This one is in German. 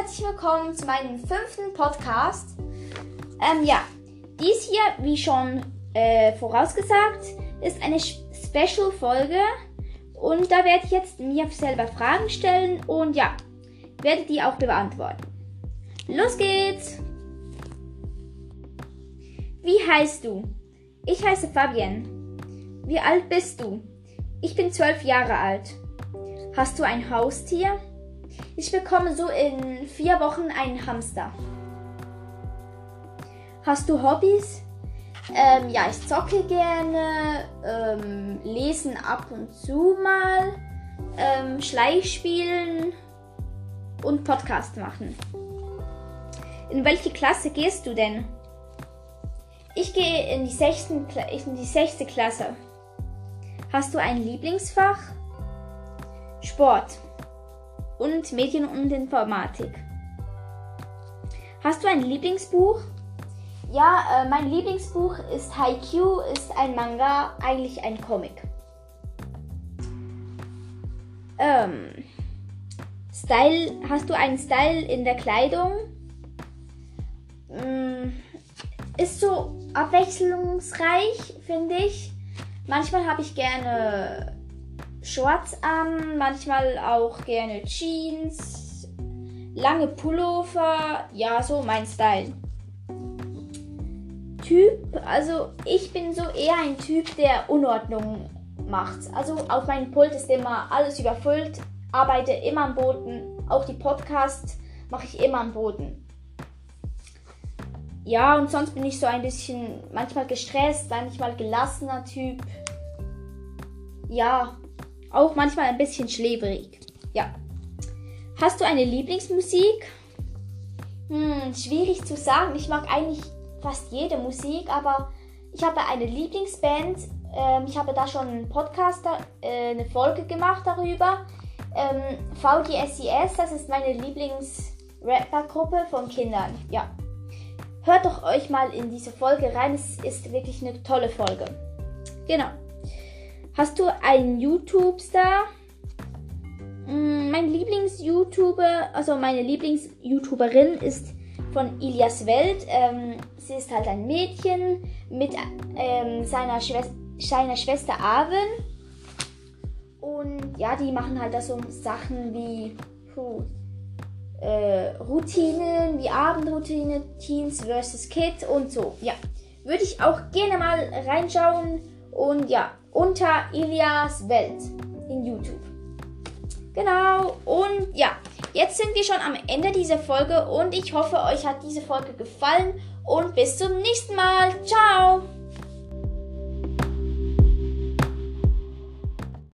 herzlich willkommen zu meinem fünften Podcast. Ähm, ja, dies hier, wie schon äh, vorausgesagt, ist eine Special-Folge und da werde ich jetzt mir selber Fragen stellen und ja, werde die auch beantworten. Los geht's! Wie heißt du? Ich heiße Fabienne. Wie alt bist du? Ich bin zwölf Jahre alt. Hast du ein Haustier? Ich bekomme so in vier Wochen einen Hamster. Hast du Hobbys? Ähm, ja, ich zocke gerne, ähm, lesen ab und zu mal, ähm, Schleichspielen und Podcast machen. In welche Klasse gehst du denn? Ich gehe in die, sechsten, in die sechste Klasse. Hast du ein Lieblingsfach? Sport und Medien und Informatik. Hast du ein Lieblingsbuch? Ja, äh, mein Lieblingsbuch ist Haikyuu, ist ein Manga, eigentlich ein Comic. Ähm, Style, hast du einen Style in der Kleidung? Mm, ist so abwechslungsreich, finde ich. Manchmal habe ich gerne Shorts an, manchmal auch gerne Jeans, lange Pullover, ja, so mein Style. Typ, also ich bin so eher ein Typ, der Unordnung macht. Also auf meinem Pult ist immer alles überfüllt, arbeite immer am Boden, auch die Podcasts mache ich immer am Boden. Ja, und sonst bin ich so ein bisschen manchmal gestresst, manchmal gelassener Typ. Ja, auch manchmal ein bisschen schläfrig. Ja. Hast du eine Lieblingsmusik? Hm, schwierig zu sagen. Ich mag eigentlich fast jede Musik, aber ich habe eine Lieblingsband. Ähm, ich habe da schon einen Podcast, äh, eine Folge gemacht darüber. Ähm, VGSIS, das ist meine Lieblings-Rapper-Gruppe von Kindern. Ja. Hört doch euch mal in diese Folge rein. Es ist wirklich eine tolle Folge. Genau. Hast du einen YouTube-Star? Mm, mein Lieblings-YouTuber, also meine Lieblings-YouTuberin ist von Ilias Welt. Ähm, sie ist halt ein Mädchen mit ähm, seiner, Schwester, seiner Schwester Arwen. Und ja, die machen halt da so Sachen wie puh, äh, Routinen, wie Abendroutine, Teens vs. Kids und so. Ja, würde ich auch gerne mal reinschauen. Und ja, unter Ilias Welt in YouTube. Genau, und ja, jetzt sind wir schon am Ende dieser Folge und ich hoffe, euch hat diese Folge gefallen und bis zum nächsten Mal. Ciao!